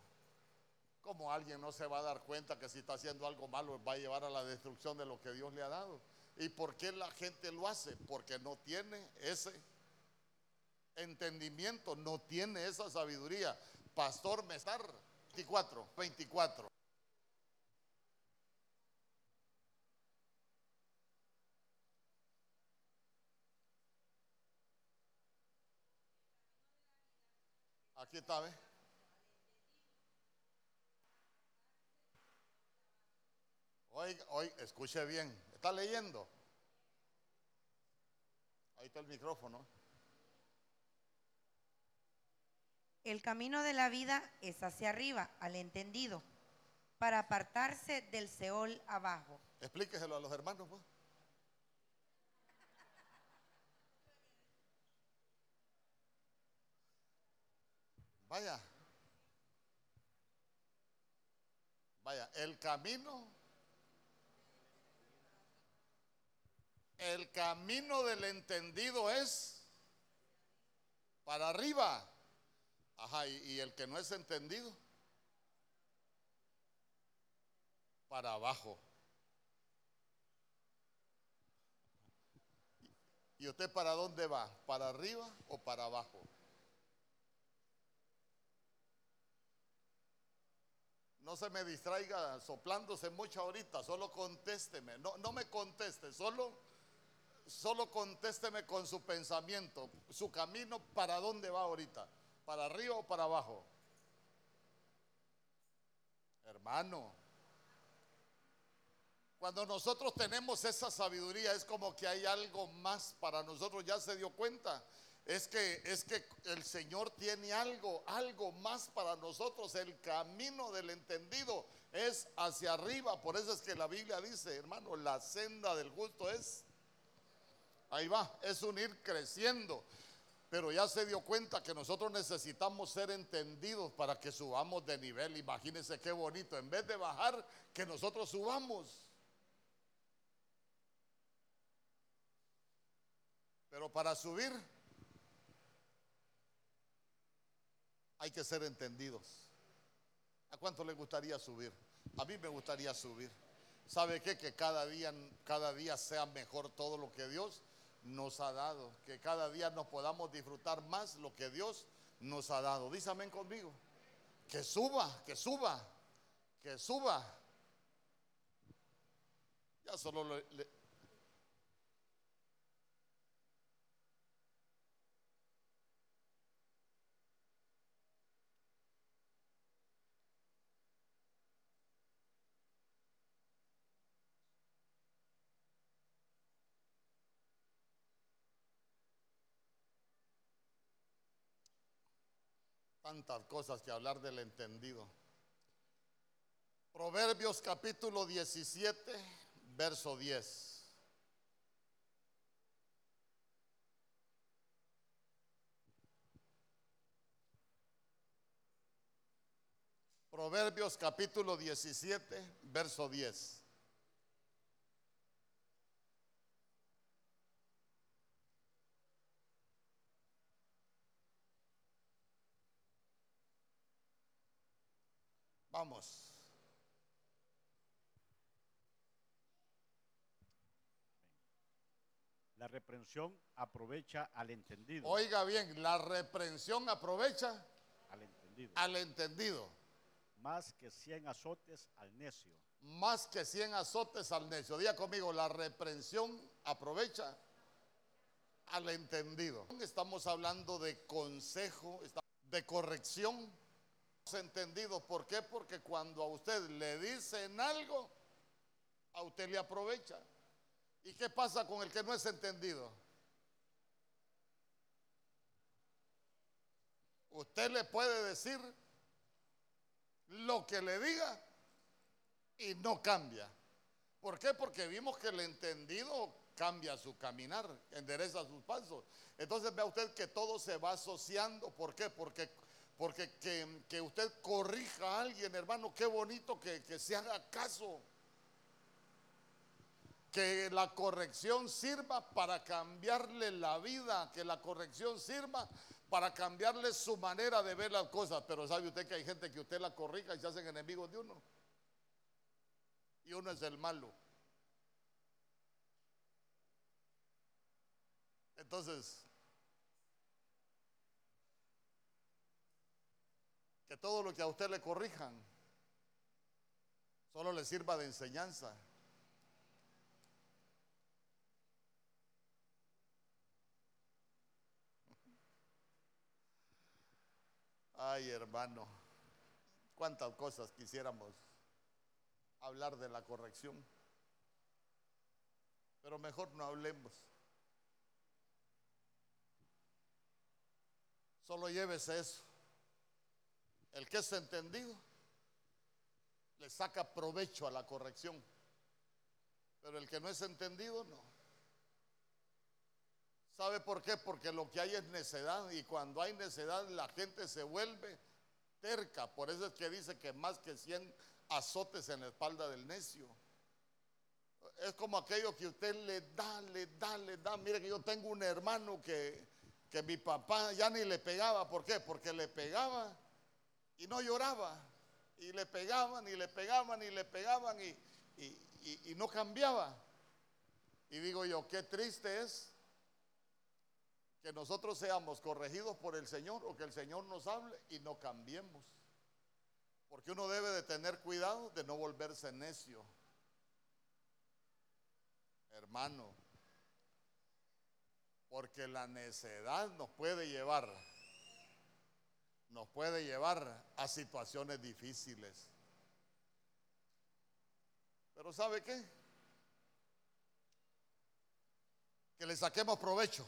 ¿cómo alguien no se va a dar cuenta que si está haciendo algo malo va a llevar a la destrucción de lo que Dios le ha dado? ¿Y por qué la gente lo hace? Porque no tiene ese entendimiento, no tiene esa sabiduría. Pastor Mestar, 24, 24. Aquí está, ¿ve? Hoy, hoy, escuche bien. ¿Está leyendo? Ahí está el micrófono. El camino de la vida es hacia arriba, al entendido, para apartarse del Seol abajo. Explíqueselo a los hermanos. Pues. Vaya. Vaya, el camino. El camino del entendido es para arriba. Ajá, y, el que no es entendido, para abajo. ¿Y usted para dónde va? ¿Para arriba o para abajo? No se me distraiga soplándose mucho ahorita, solo contésteme. No, no me conteste, solo, solo contésteme con su pensamiento. Su camino, ¿para dónde va ahorita? ¿Para arriba o para abajo? Hermano, cuando nosotros tenemos esa sabiduría es como que hay algo más para nosotros. Ya se dio cuenta es que, es que el Señor tiene algo, algo más para nosotros. El camino del entendido es hacia arriba. Por eso es que la Biblia dice, hermano, la senda del justo es, ahí va, es un ir creciendo. Pero ya se dio cuenta que nosotros necesitamos ser entendidos para que subamos de nivel. Imagínense qué bonito. En vez de bajar, que nosotros subamos. Pero para subir hay que ser entendidos. ¿A cuánto le gustaría subir? A mí me gustaría subir. ¿Sabe qué? Que cada día, cada día sea mejor todo lo que Dios nos ha dado. Que cada día nos podamos disfrutar más lo que Dios nos ha dado. Dice amén conmigo. Que suba, que suba, que suba. Ya solo le, tantas cosas que hablar del entendido. Proverbios capítulo 17, verso 10. Proverbios capítulo 17, verso 10. Vamos. La reprensión aprovecha al entendido. Oiga bien, la reprensión aprovecha Al entendido. al entendido. Más que 100 azotes al necio. Más que 100 azotes al necio. Diga conmigo, la reprensión aprovecha al entendido. Estamos hablando de consejo, de corrección. Entendido, ¿por qué? Porque cuando a usted le dicen algo, a usted le aprovecha. ¿Y qué pasa con el que no es entendido? Usted le puede decir lo que le diga y no cambia. ¿Por qué? Porque vimos que el entendido cambia su caminar, endereza sus pasos. Entonces vea usted que todo se va asociando. ¿Por qué? Porque, porque que, que usted corrija a alguien, hermano, qué bonito que, que se haga caso. Que la corrección sirva para cambiarle la vida, que la corrección sirva para cambiarle su manera de ver las cosas. Pero sabe usted que hay gente que usted la corrija y se hacen enemigos de uno. Y uno es el malo. Entonces, que todo lo que a usted le corrijan solo le sirva de enseñanza. Ay, hermano, cuántas cosas quisiéramos hablar de la corrección. Pero mejor no hablemos. Solo llévese eso. El que es entendido le saca provecho a la corrección. Pero el que no es entendido, no. ¿Sabe por qué? Porque lo que hay es necedad y cuando hay necedad la gente se vuelve terca. Por eso es que dice que más que 100 azotes en la espalda del necio. Es como aquello que usted le da, le da, le da. Mire que yo tengo un hermano que, que mi papá ya ni le pegaba. ¿Por qué? Porque le pegaba y no lloraba. Y le pegaban y le pegaban y le pegaban y, y- y- no cambiaba. Y digo yo, qué triste es que nosotros seamos corregidos por el Señor o que el Señor nos hable y no cambiemos. Porque uno debe de tener cuidado de no volverse necio. Hermano, porque la necedad nos puede llevar, nos puede llevar a situaciones difíciles. Pero ¿sabe qué? Que le saquemos provecho.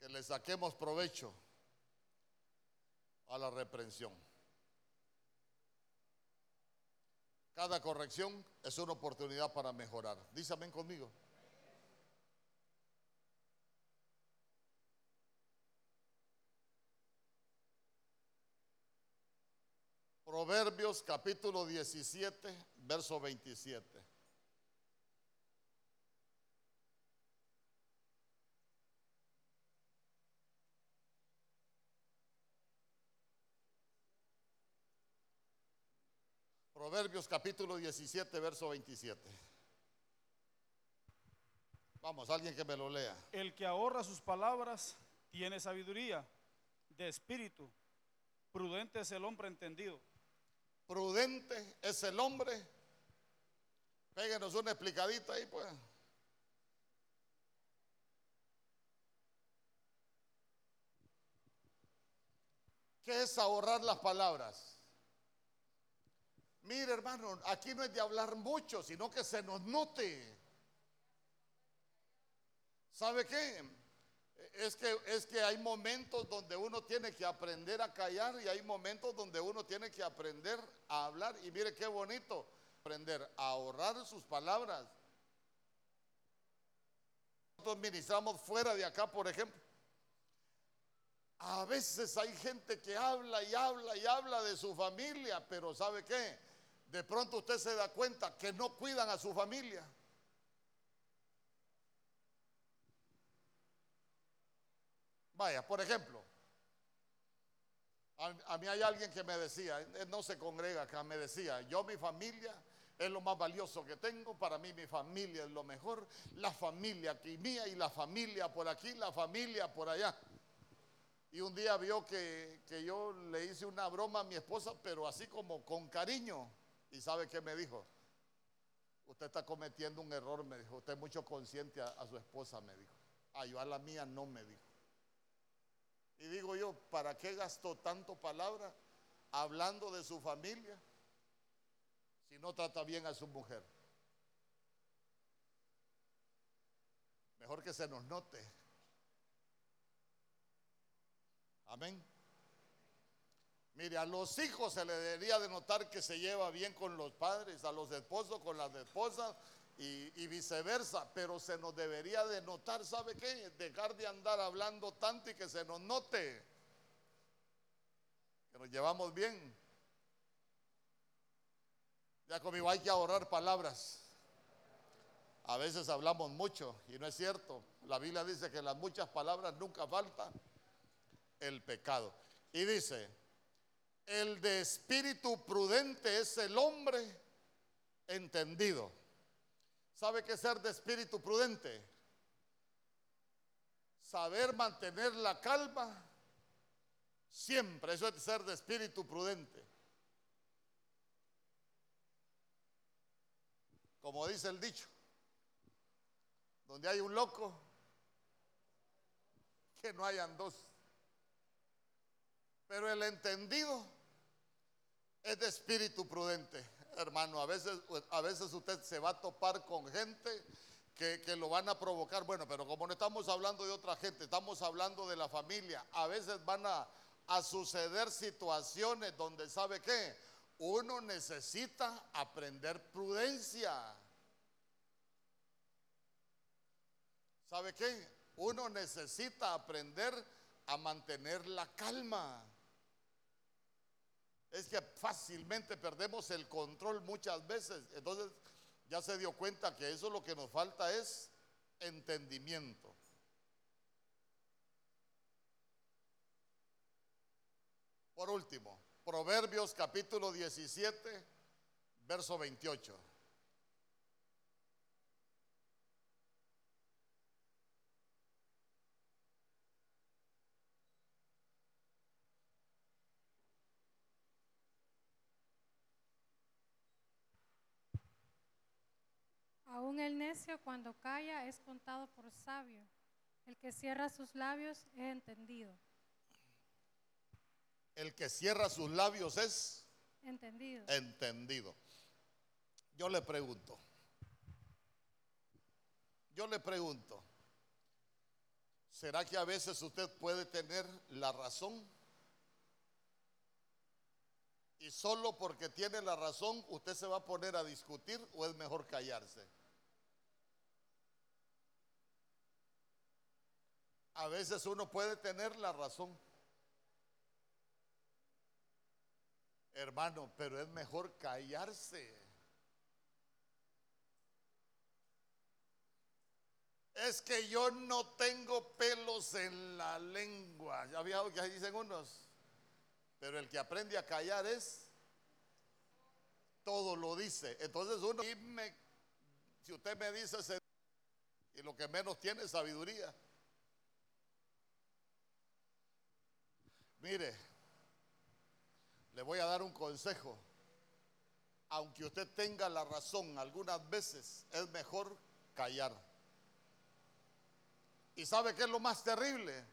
Que le saquemos provecho a la reprensión. Cada corrección es una oportunidad para mejorar. Amén conmigo. Proverbios capítulo 17, verso 27. Proverbios capítulo 17, verso 27. Vamos, alguien que me lo lea. El que ahorra sus palabras tiene sabiduría de espíritu. Prudente es el hombre entendido. Prudente es el hombre. Péguenos una explicadita ahí, pues. ¿Qué es ahorrar las palabras? Mire, hermano, aquí no es de hablar mucho, sino que se nos note. ¿Sabe qué? Es que, es que hay momentos donde uno tiene que aprender a callar y hay momentos donde uno tiene que aprender a hablar. Y mire qué bonito, aprender a ahorrar sus palabras. Nosotros ministramos fuera de acá, por ejemplo. A veces hay gente que habla y habla y habla de su familia, pero ¿sabe qué? De pronto usted se da cuenta que no cuidan a su familia. Vaya, por ejemplo, A, mí hay alguien que me decía, él no se congrega acá, me decía, yo mi familia es lo más valioso que tengo, para mí mi familia es lo mejor, la familia aquí mía y la familia por aquí, la familia por allá. Y un día vio que, que yo le hice una broma a mi esposa, pero así como con cariño. ¿Y sabe qué me dijo? Usted está cometiendo un error, me dijo. Usted es mucho consciente a, a su esposa, me dijo. Ah, yo a la mía no, me dijo. Y digo yo, ¿para qué gastó tanto palabra hablando de su familia si no trata bien a su mujer? Mejor que se nos note. Amén. Mire, a los hijos se le debería de notar que se lleva bien con los padres, a los esposos con las esposas y, viceversa, pero se nos debería de notar, ¿sabe qué? Dejar de andar hablando tanto y que se nos note que nos llevamos bien. Ya conmigo hay que ahorrar palabras. A veces hablamos mucho y no es cierto. La Biblia dice que las muchas palabras nunca faltan el pecado. Y dice, el de espíritu prudente es el hombre entendido. ¿Sabe qué es ser de espíritu prudente? Saber mantener la calma siempre. Eso es ser de espíritu prudente. Como dice el dicho, donde hay un loco, que no hayan dos. Pero el entendido es de espíritu prudente, hermano. A veces, a veces usted se va a topar con gente que, que, lo van a provocar. Bueno, pero como no estamos hablando de otra gente, estamos hablando de la familia. A veces van a, a suceder situaciones donde, ¿sabe qué? Uno necesita aprender prudencia. ¿Sabe qué? Uno necesita aprender a mantener la calma. Es que fácilmente perdemos el control muchas veces. Entonces ya se dio cuenta que eso lo que nos falta es entendimiento. Por último, Proverbios capítulo 17, verso 28. Aún el necio cuando calla es contado por sabio. El que cierra sus labios es entendido. El que cierra sus labios es Entendido. entendido. Yo le pregunto, yo le pregunto, ¿será que a veces usted puede tener la razón? Y solo porque tiene la razón, usted se va a poner a discutir o es mejor callarse. A veces uno puede tener la razón. Hermano, pero es mejor callarse. Es que yo no tengo pelos en la lengua. ¿Ya había que dicen unos? Pero el que aprende a callar es todo lo dice. Entonces uno, si usted me dice, y lo que menos tiene es sabiduría. Mire, le voy a dar un consejo. Aunque usted tenga la razón algunas veces, es mejor callar. ¿Y sabe qué es lo más terrible?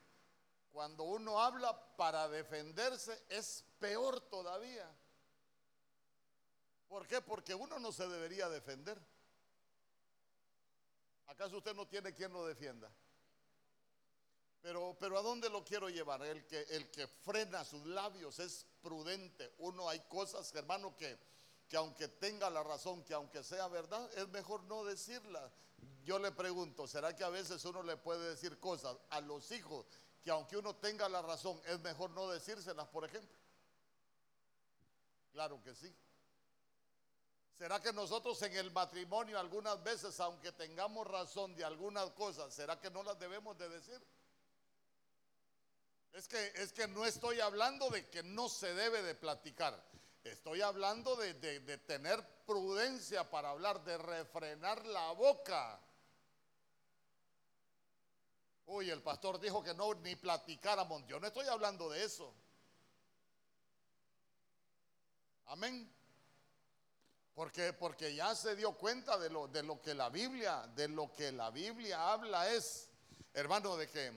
Cuando uno habla para defenderse es peor todavía. ¿Por qué? Porque uno no se debería defender. ¿Acaso usted no tiene quien lo defienda? Pero, pero ¿a dónde lo quiero llevar? El que, el que frena sus labios es prudente. Uno hay cosas, hermano, que, que aunque tenga la razón, que aunque sea verdad, es mejor no decirlas. Yo le pregunto, ¿será que a veces uno le puede decir cosas a los hijos que aunque uno tenga la razón, es mejor no decírselas, por ejemplo? Claro que sí. ¿Será que nosotros en el matrimonio algunas veces, aunque tengamos razón de algunas cosas, ¿será que no las debemos de decir? Es que, es que no estoy hablando de que no se debe de platicar. Estoy hablando de, de- tener prudencia para hablar, de refrenar la boca. Uy, el pastor dijo que no ni platicáramos. Yo no estoy hablando de eso. Amén. Porque, porque ya se dio cuenta de lo, de lo que la Biblia, de lo que la Biblia habla es, hermano, de que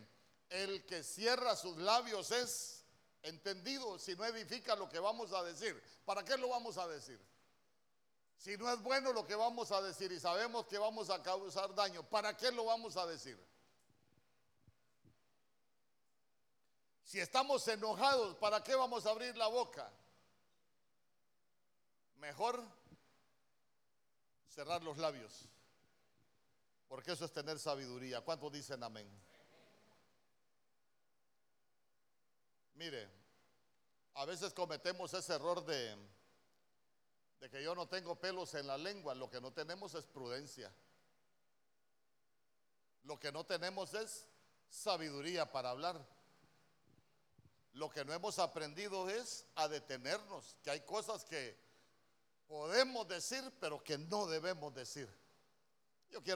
el que cierra sus labios es entendido si no edifica lo que vamos a decir. ¿Para qué lo vamos a decir? Si no es bueno lo que vamos a decir y sabemos que vamos a causar daño, ¿para qué lo vamos a decir? Si estamos enojados, ¿para qué vamos a abrir la boca? Mejor cerrar los labios. Porque eso es tener sabiduría. ¿Cuántos dicen amén? Mire, a veces cometemos ese error de, que yo no tengo pelos en la lengua. Lo que no tenemos es prudencia. Lo que no tenemos es sabiduría para hablar. Lo que no hemos aprendido es a detenernos, que hay cosas que podemos decir, pero que no debemos decir.